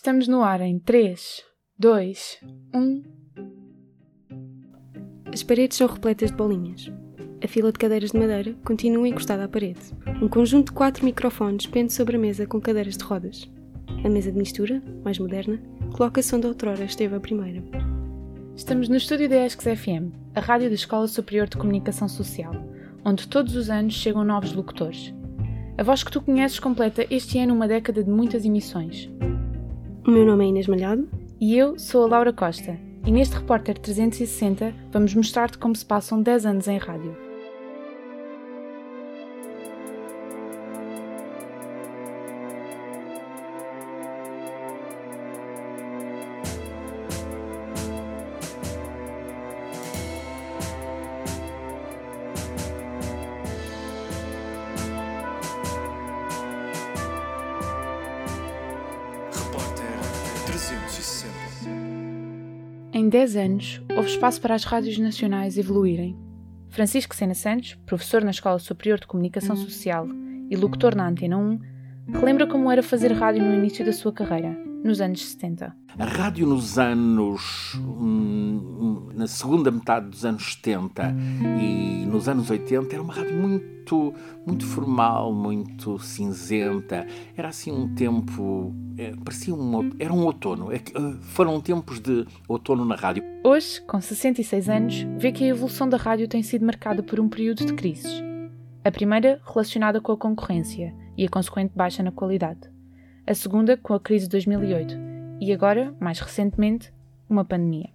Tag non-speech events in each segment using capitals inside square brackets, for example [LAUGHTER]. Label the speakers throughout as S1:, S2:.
S1: Estamos no ar em 3, 2, 1.
S2: As paredes são repletas de bolinhas. A fila de cadeiras de madeira continua encostada à parede. Um conjunto de quatro microfones pende sobre a mesa com cadeiras de rodas. A mesa de mistura, mais moderna, coloca-se onde outrora esteve a primeira.
S1: Estamos no estúdio da ESCS FM, a rádio da Escola Superior de Comunicação Social, onde todos os anos chegam novos locutores. A voz que tu conheces completa este ano uma década de muitas emissões.
S2: O meu nome é Inês Malhado.
S1: E eu sou a Laura Costa, e neste Repórter 360 vamos mostrar-te como se passam 10 anos em rádio. 10 anos, houve espaço para as rádios nacionais evoluírem. Francisco Sena Santos, professor na Escola Superior de Comunicação Social e locutor na Antena 1, relembra como era fazer rádio no início da sua carreira, nos anos 70.
S3: A rádio nos anos. hum, na segunda metade dos anos 70 e nos anos 80 era uma rádio muito, muito formal, muito cinzenta. Era assim um tempo. é, parecia um. Era um outono. É ah, foram tempos de outono na rádio.
S1: Hoje, com 66 anos, vê que a evolução da rádio tem sido marcada por um período de crises. A primeira relacionada com a concorrência e a consequente baixa na qualidade. A segunda com a crise de 2008 e agora, mais recentemente, uma pandemia.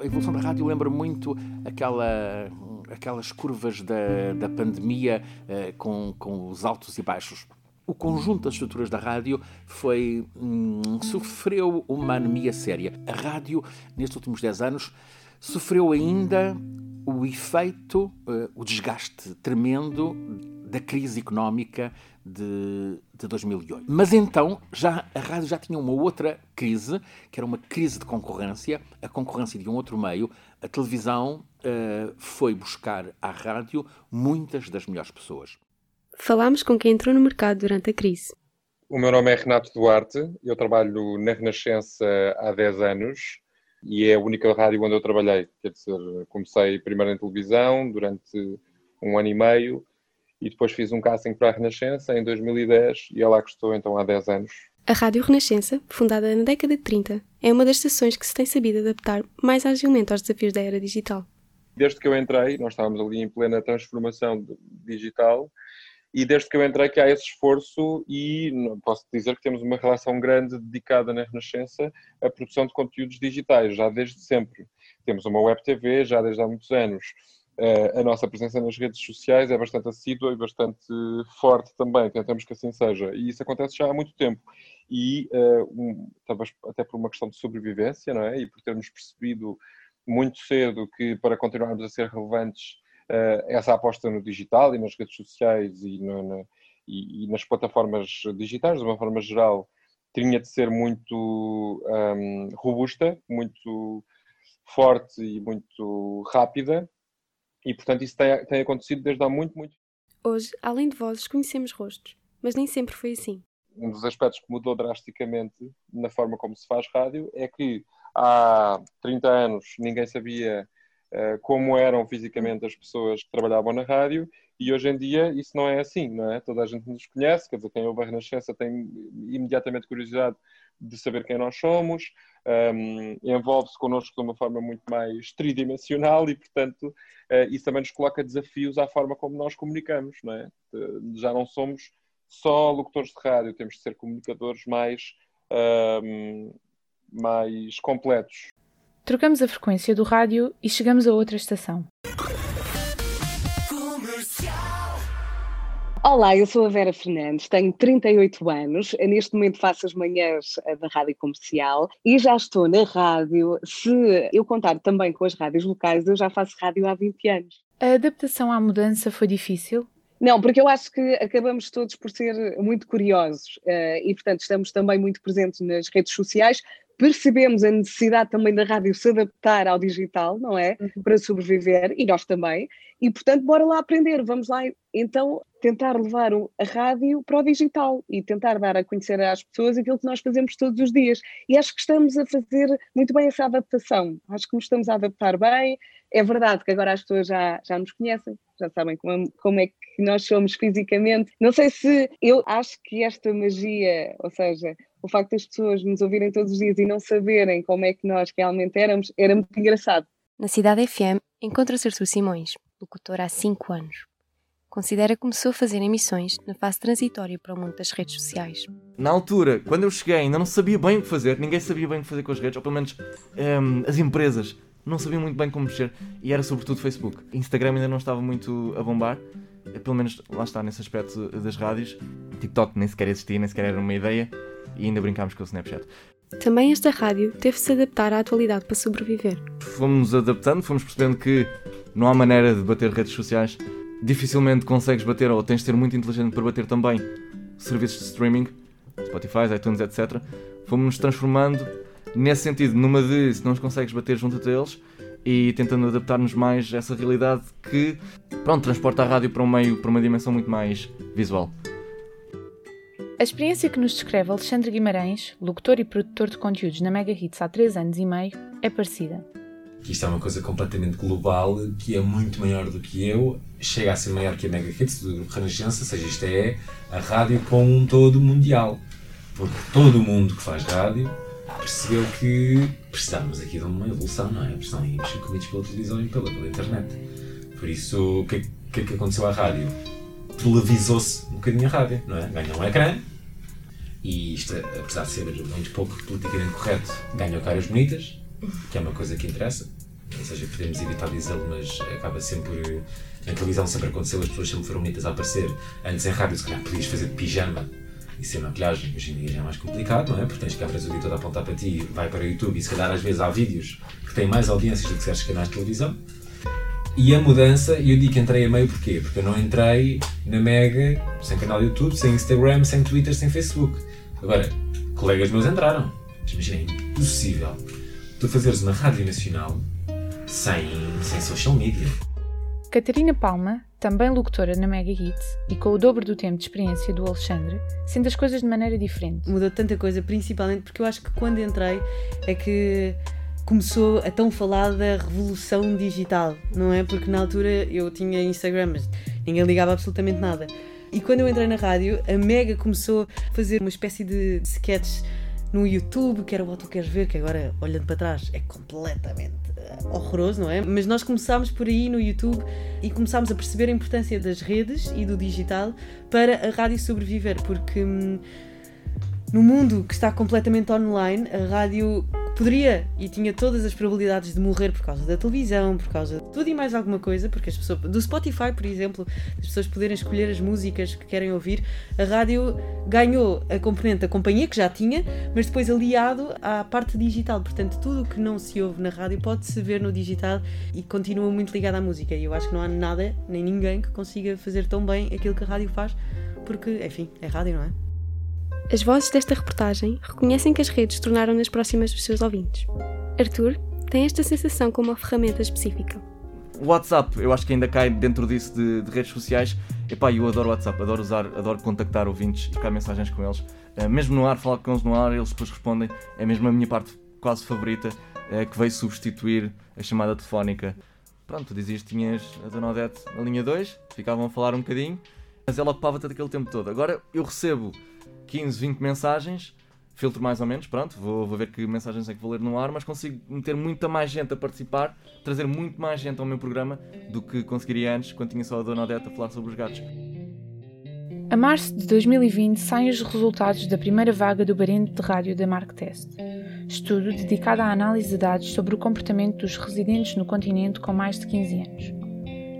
S3: A evolução da rádio lembra muito aquela, aquelas curvas da, da pandemia eh, com, com os altos e baixos. O conjunto das estruturas da rádio foi hum, sofreu uma anemia séria. A rádio, nestes últimos 10 anos, sofreu ainda o efeito, eh, o desgaste tremendo da crise económica de, de 2008. Mas então já a rádio já tinha uma outra crise, que era uma crise de concorrência, a concorrência de um outro meio. A televisão eh, foi buscar à rádio muitas das melhores pessoas.
S2: Falámos com quem entrou no mercado durante a crise.
S4: O meu nome é Renato Duarte, eu trabalho na Renascença há 10 anos e é a única rádio onde eu trabalhei. Quer dizer, comecei primeiro em televisão durante um ano e meio e depois fiz um casting para a Renascença em 2010 e é lá que estou então há 10 anos.
S2: A Rádio Renascença, fundada na década de 30, é uma das estações que se tem sabido adaptar mais agilmente aos desafios da era digital.
S4: Desde que eu entrei, nós estávamos ali em plena transformação digital e desde que eu entrei que há esse esforço e posso dizer que temos uma relação grande dedicada na Renascença à produção de conteúdos digitais, já desde sempre. Temos uma web TV já desde há muitos anos. A nossa presença nas redes sociais é bastante assídua e bastante forte também, tentamos que assim seja. E isso acontece já há muito tempo. E eh, um, talvez até por uma questão de sobrevivência, não é? E por termos percebido muito cedo que para continuarmos a ser relevantes eh, essa aposta no digital e nas redes sociais e, no- na- e- e nas plataformas digitais, de uma forma geral, tinha de ser muito ahm, robusta, muito forte e muito rápida. E, portanto, isso tem, tem acontecido desde há muito, muito
S2: Hoje, além de vozes, conhecemos rostos, mas nem sempre foi assim.
S4: um dos aspectos que mudou drasticamente na forma como se faz rádio é que há 30 anos ninguém sabia eh, como eram fisicamente as pessoas que trabalhavam na rádio e hoje em dia isso não é assim, não é? Toda a gente nos conhece, quer dizer, quem ouve a Renascença tem imediatamente curiosidade de saber quem nós somos, um, envolve-se connosco de uma forma muito mais tridimensional e, portanto, eh, isso também nos coloca desafios à forma como nós comunicamos, não é? Já não somos só locutores de rádio, temos de ser comunicadores mais, mais completos.
S1: Trocamos a frequência do rádio e chegamos a outra estação.
S5: Olá, eu sou a Vera Fernandes, tenho 38 anos, neste momento faço as manhãs eh, da Rádio Comercial e já estou na rádio. Se eu contar também com as rádios locais, eu já faço rádio há 20 anos.
S1: A adaptação à mudança foi difícil?
S5: Não, porque eu acho que acabamos todos por ser muito curiosos eh, e, portanto, estamos também muito presentes nas redes sociais, percebemos a necessidade também da rádio se adaptar ao digital, não é? Uhum. Para sobreviver, e nós também. E, portanto, bora lá aprender, vamos lá então tentar levar a rádio para o digital e tentar dar a conhecer às pessoas aquilo que nós fazemos todos os dias. E acho que estamos a fazer muito bem essa adaptação. Acho que nos estamos a adaptar bem. É verdade que agora as pessoas já, já nos conhecem, já sabem como, como é que nós somos fisicamente. Não sei se eu acho que esta magia, ou seja, o facto das pessoas nos ouvirem todos os dias e não saberem como é que nós realmente éramos, era muito engraçado.
S2: Na Cidade FM encontra-se Artur Simões, locutor há 5 anos. Considera que começou a fazer emissões na fase transitória para o mundo das redes sociais.
S6: Na altura, quando eu cheguei, ainda não sabia bem o que fazer, ninguém sabia bem o que fazer com as redes, ou pelo menos um, as empresas não sabiam muito bem como mexer, e era sobretudo Facebook. Instagram ainda não estava muito a bombar, eh, pelo menos lá está nesse aspecto das rádios. TikTok nem sequer existia, nem sequer era uma ideia, e ainda brincámos com o Snapchat.
S2: Também esta rádio teve de se adaptar à atualidade para sobreviver.
S6: Fomos adaptando, fomos percebendo que não há maneira de bater redes sociais. Dificilmente consegues bater, ou tens de ser muito inteligente para bater também serviços de streaming, Spotify, iTunes, etc. Fomos-nos transformando nesse sentido, numa de se não os consegues bater junto a eles e tentando adaptar-nos mais a essa realidade que, pronto, transporta a rádio para um meio, para uma dimensão muito mais visual.
S1: A experiência que nos descreve Alexandre Guimarães, locutor e produtor de conteúdos na Mega Hits há 3 anos e meio, é parecida.
S7: Isto é uma coisa completamente global, que é muito maior do que eu, chega a ser maior que a Mega Hits do Grupo Renascença, ou seja, isto é a rádio com um todo mundial. Porque todo mundo que faz rádio percebeu que precisávamos aqui de uma evolução, não é? Porque senão íamos ser comidos pela televisão e pela, pela internet. Por isso, o que, que é que aconteceu à rádio? televisou-se um bocadinho a rádio, não é? Ganhou um ecrã e isto, apesar de ser muito pouco politicamente correto, ganhou caras bonitas, que é uma coisa que interessa. Ou seja, podemos evitar dizê-lo, mas acaba sempre. Na televisão sempre aconteceu, as pessoas sempre foram bonitas a aparecer. Antes em rádio, se calhar podias fazer de pijama e sem maquilhagem, hoje em dia já é mais complicado, não é? Porque tens câmaras o dia todo a apontar para ti, vai para o YouTube e se calhar às vezes há vídeos que têm mais audiências do que certos canais de televisão. E a mudança, eu digo que entrei a meio porquê? Porque eu não entrei na Mega sem canal YouTube, sem Instagram, sem Twitter, sem Facebook. Agora, colegas meus entraram. É impossível tu fazeres uma rádio nacional sem, sem social media.
S1: Catarina Palma, também locutora na Mega Hits e com o dobro do tempo de experiência do Alexandre, sente as coisas de maneira diferente.
S8: Mudou tanta coisa, principalmente porque eu acho que quando entrei é que começou a tão falada revolução digital, não é? Porque na altura eu tinha Instagram, mas ninguém ligava absolutamente nada. E quando eu entrei na rádio, a Mega começou a fazer uma espécie de sketches no YouTube, que era o Tu Queres Ver, que agora, olhando para trás, é completamente uh, horroroso, não é? Mas nós começámos por aí no YouTube e começámos a perceber a importância das redes e do digital para a rádio sobreviver, porque hum, no mundo que está completamente online, a rádio poderia e tinha todas as probabilidades de morrer por causa da televisão, por causa de tudo e mais alguma coisa, porque as pessoas, do Spotify, por exemplo, as pessoas poderem escolher as músicas que querem ouvir, a rádio ganhou a componente da companhia que já tinha, mas depois aliado à parte digital. Portanto, tudo o que não se ouve na rádio pode-se ver no digital e continua muito ligado à música. E eu acho que não há nada, nem ninguém que consiga fazer tão bem aquilo que a rádio faz, porque, enfim, é rádio, não é?
S2: As vozes desta reportagem reconhecem que as redes tornaram-nas próximas dos seus ouvintes. Arthur tem esta sensação como uma ferramenta específica.
S6: O WhatsApp, eu acho que ainda cai dentro disso de, de redes sociais. Epá, eu adoro WhatsApp, adoro usar, adoro contactar ouvintes, trocar mensagens com eles. Uh, mesmo no ar, falar com eles no ar, eles depois respondem. É mesmo a minha parte quase favorita, uh, que veio substituir a chamada telefónica. Pronto, tu dizias que tinhas a Dona Odete na linha 2, ficavam a falar um bocadinho, mas ela ocupava-te aquele tempo todo. Agora eu recebo 15, 20 mensagens, filtro mais ou menos, pronto, vou, vou ver que mensagens é que vou ler no ar, mas consigo meter muita mais gente a participar, trazer muito mais gente ao meu programa do que conseguiria antes, quando tinha só a Dona Odete a falar sobre os gatos.
S1: A março de 2020 saem os resultados da primeira vaga do Barente de Rádio da Mark Test, estudo dedicado à análise de dados sobre o comportamento dos residentes no continente com mais de 15 anos.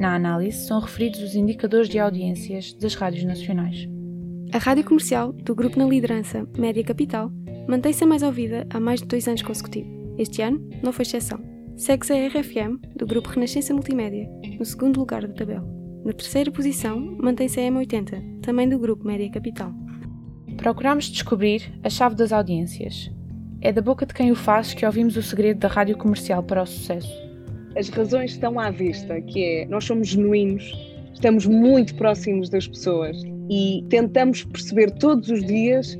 S1: Na análise são referidos os indicadores de audiências das rádios nacionais.
S2: A rádio comercial do Grupo na Liderança Média Capital mantém-se a mais ouvida há mais de dois anos consecutivos. Este ano não foi exceção. Segue-se a RFM do Grupo Renascença Multimédia, no segundo lugar da tabela. Na terceira posição mantém-se a M80, também do Grupo Média Capital.
S1: Procuramos descobrir a chave das audiências. É da boca de quem o faz que ouvimos o segredo da rádio comercial para o sucesso.
S5: As razões estão à vista, que é nós somos genuínos, estamos muito próximos das pessoas e tentamos perceber todos os dias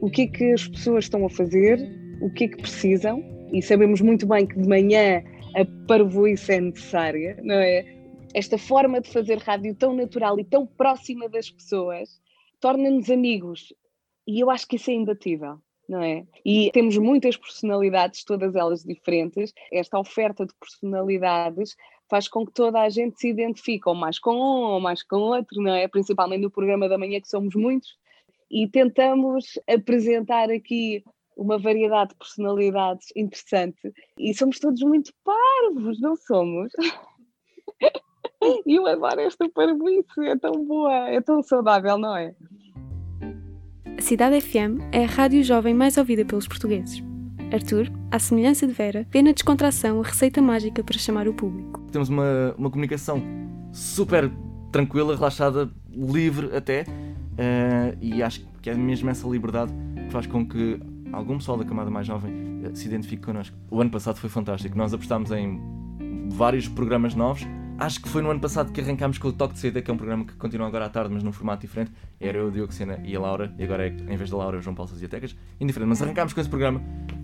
S5: o que é que as pessoas estão a fazer, o que é que precisam e sabemos muito bem que de manhã a parvoíce é necessária, não é? Esta forma de fazer rádio tão natural e tão próxima das pessoas torna-nos amigos e eu acho que isso é imbatível. Não é? E temos muitas personalidades, todas elas diferentes. Esta oferta de personalidades faz com que toda a gente se identifique, ou mais com um, ou mais com outro, não é? Principalmente no programa da manhã, que somos muitos, e tentamos apresentar aqui uma variedade de personalidades interessante. E somos todos muito parvos, não somos? [LAUGHS] E eu adoro esta parvoíce, é tão boa, é tão saudável, não é?
S2: Cidade FM é a rádio jovem mais ouvida pelos portugueses. Arthur, à semelhança de Vera, vê na descontração a receita mágica para chamar o público.
S6: Temos uma, uma comunicação super tranquila, relaxada, livre até, uh, e acho que é mesmo essa liberdade que faz com que algum pessoal da camada mais jovem uh, se identifique connosco. O ano passado foi fantástico, nós apostámos em vários programas novos acho que foi no ano passado que arrancámos com o Toque de Saída, que é um programa que continua agora à tarde, mas num formato diferente. Era eu, Sena e a Laura, e agora é, em vez da Laura, o João Paulo Saziatecas. Indiferente, mas arrancámos com esse programa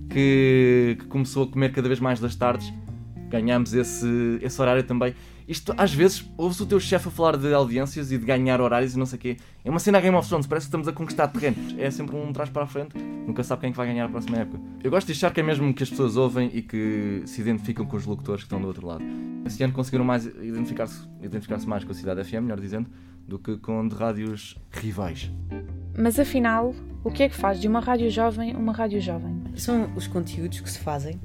S6: que, que começou a comer cada vez mais das tardes. Ganhámos esse, esse horário também. Isto, às vezes, ouves o teu chefe a falar de audiências e de ganhar horários e não sei o quê. É uma cena Game of Thrones, parece que estamos a conquistar terreno. É sempre um trás para a frente, nunca sabe quem é que vai ganhar a próxima época. Eu gosto de achar que é mesmo que as pessoas ouvem e que se identificam com os locutores que estão do outro lado. Este ano conseguiram mais identificar-se identificar mais com a Cidade FM, melhor dizendo, do que com de rádios rivais.
S1: Mas afinal, o que é que faz de uma rádio jovem uma rádio jovem?
S8: São os conteúdos que se fazem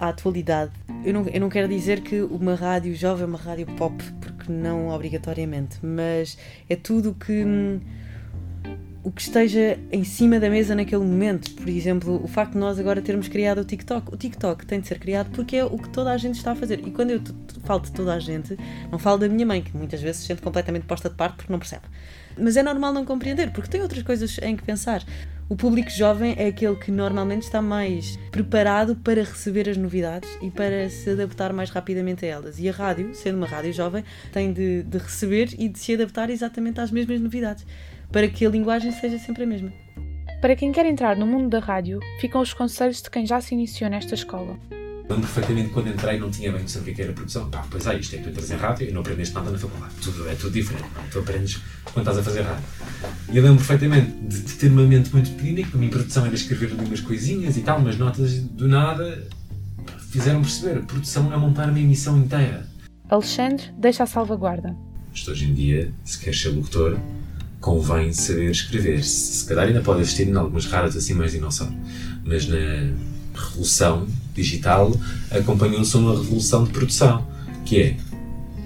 S8: à atualidade. Eu não, eu não quero dizer que uma rádio jovem é uma rádio pop, porque não obrigatoriamente, mas é tudo que. Hum, o que esteja em cima da mesa naquele momento. Por exemplo, o facto de nós agora termos criado o TikTok. O TikTok tem de ser criado porque é o que toda a gente está a fazer. E quando eu falo de toda a gente, não falo da minha mãe, que muitas vezes se sente completamente posta de parte porque não percebe. Mas é normal não compreender, porque tem outras coisas em que pensar. O público jovem é aquele que normalmente está mais preparado para receber as novidades e para se adaptar mais rapidamente a elas. E a rádio, sendo uma rádio jovem, tem de, de receber e de se adaptar exatamente às mesmas novidades, para que a linguagem seja sempre a mesma.
S1: Para quem quer entrar no mundo da rádio, ficam os conselhos de quem já se iniciou nesta escola.
S7: Lembro perfeitamente quando entrei não tinha bem noção do que era produção. Pá, pois é, isto é que tu entras em rádio e não aprendeste nada na faculdade. Tudo, é tudo diferente. Pá. Tu aprendes quando estás a fazer rádio. E eu lembro perfeitamente de, de ter uma mente muito pequenina, que a minha produção era escrever ali umas coisinhas e tal, mas notas do nada fizeram perceber. Produção é montar uma emissão inteira.
S1: Alexandre deixa a salvaguarda.
S7: Isto hoje em dia, se queres ser locutor, convém saber escrever. Se, se calhar ainda pode existir em algumas raras assim mais dinossauro. Mas na revolução digital acompanhou-se uma revolução de produção, que é,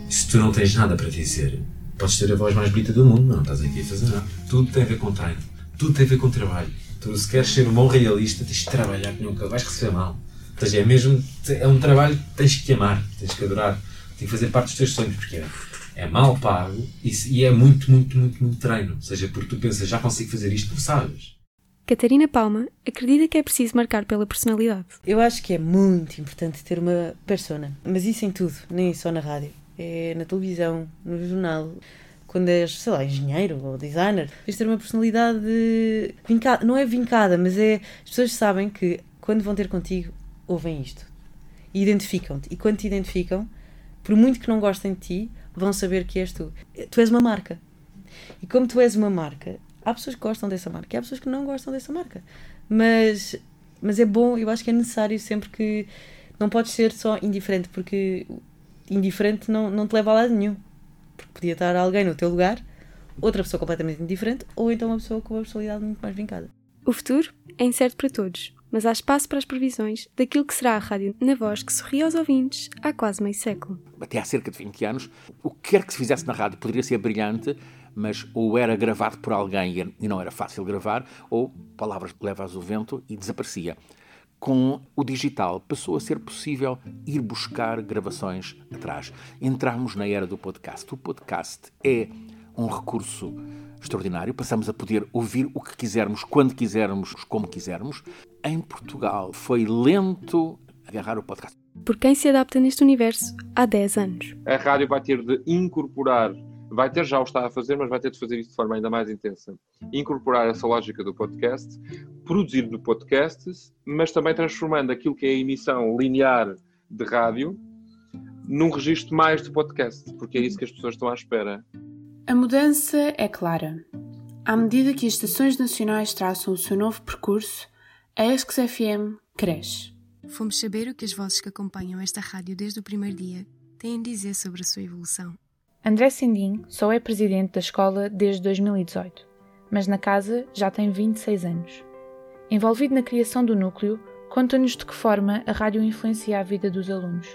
S7: se tu não tens nada para dizer, podes ter a voz mais bonita do mundo, não estás aqui a fazer nada. Tudo tem a ver com treino, tudo tem a ver com trabalho. Tu, se queres ser um bom realista, tens de trabalhar que nunca vais receber mal. Ou seja, é mesmo, é um trabalho que tens que amar, tens que adorar, tem que fazer parte dos teus sonhos, porque é, é mal pago e, e é muito, muito, muito, muito treino. Ou seja, porque tu pensas, já consigo fazer isto, não sabes.
S2: Catarina Palma acredita que é preciso marcar pela personalidade.
S8: Eu acho que é muito importante ter uma persona, mas isso em tudo, nem só na rádio. É na televisão, no jornal, quando és, sei lá, engenheiro ou designer, tens de ter uma personalidade vincada. Não é vincada, mas é. As pessoas sabem que quando vão ter contigo, ouvem isto. E identificam-te. E quando te identificam, por muito que não gostem de ti, vão saber que és tu. Tu és uma marca. E como tu és uma marca, há pessoas que gostam dessa marca e há pessoas que não gostam dessa marca. Mas, mas é bom, eu acho que é necessário sempre que. Não podes ser só indiferente, porque indiferente não, não te leva a lado nenhum. Porque podia estar alguém no teu lugar, outra pessoa completamente indiferente, ou então uma pessoa com uma personalidade muito mais vincada.
S2: O futuro é incerto para todos, mas há espaço para as previsões daquilo que será a rádio na voz que sorri aos ouvintes há quase meio século.
S3: Até há cerca de 20 anos, o que quer que se fizesse na rádio poderia ser brilhante, mas ou era gravado por alguém e não era fácil gravar, ou palavras que levas ao vento e desaparecia. Com o digital passou a ser possível ir buscar gravações atrás. Entramos na era do podcast. O podcast é um recurso extraordinário. Passamos a poder ouvir o que quisermos, quando quisermos, como quisermos. Em Portugal foi lento agarrar o podcast.
S2: Por quem se adapta neste universo há 10 anos.
S4: A rádio vai ter de incorporar, vai ter já o está a fazer, mas vai ter de fazer isso de forma ainda mais intensa. Incorporar essa lógica do podcast, produzir do podcast, mas também transformando aquilo que é a emissão linear de rádio num registro mais de podcast, porque é isso que as pessoas estão à espera.
S1: A mudança é clara. À medida que as estações nacionais traçam o seu novo percurso, a ESCS FM cresce.
S2: Fomos saber o que as vozes que acompanham esta rádio desde o primeiro dia têm a dizer sobre a sua evolução.
S1: André Sindim só é presidente da escola desde 2018, mas na casa já tem 26 anos. Envolvido na criação do núcleo, conta-nos de que forma a rádio influencia a vida dos alunos.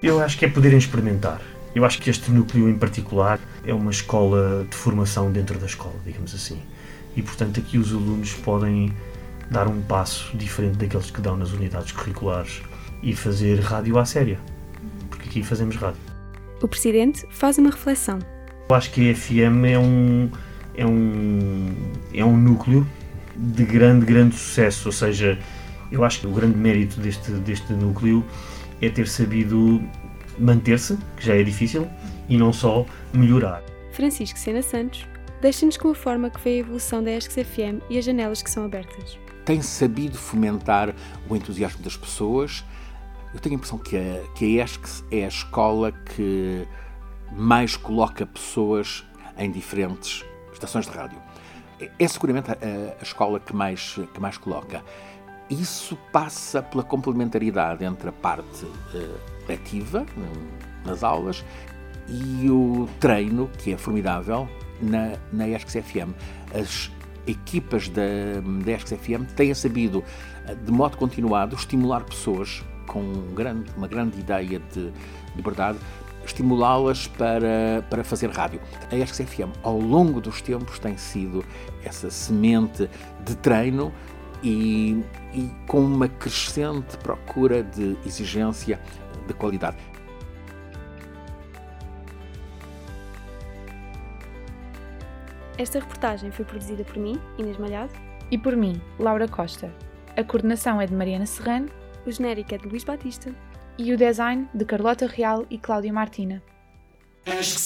S9: Eu acho que é poderem experimentar. Eu acho que este núcleo em particular é uma escola de formação dentro da escola, digamos assim. E portanto aqui os alunos podem dar um passo diferente daqueles que dão nas unidades curriculares e fazer rádio à séria. Porque aqui fazemos rádio.
S2: O presidente faz uma reflexão.
S9: Eu acho que a FM é um, é um, é um núcleo de grande, grande sucesso. Ou seja, eu acho que o grande mérito deste, deste núcleo é ter sabido manter-se, que já é difícil, e não só melhorar.
S2: Francisco Sena Santos deixa-nos com a forma que vê a evolução da ESCS FM e as janelas que são abertas.
S3: Tem sabido fomentar o entusiasmo das pessoas. Eu tenho a impressão que a, que a é a escola que mais coloca pessoas em diferentes estações de rádio. É seguramente a, a escola que mais, que mais coloca. Isso passa pela complementaridade entre a parte uh, letiva, nas aulas, e o treino, que é formidável, na, na FM. As equipas da, da FM têm sabido, eh, de modo continuado, estimular pessoas com um grande, uma grande ideia de liberdade, estimulá-las para, para fazer rádio. A ESCS FM, ao longo dos tempos, tem sido essa semente de treino e, e com uma crescente procura de exigência de qualidade.
S2: Esta reportagem foi produzida por mim, Inês Malhado.
S1: E por mim, Laura Costa. A coordenação é de Mariana Serrano.
S2: O genérico é de Luís Batista.
S1: E o design de Carlota Real e Cláudia Martina.
S10: Acho que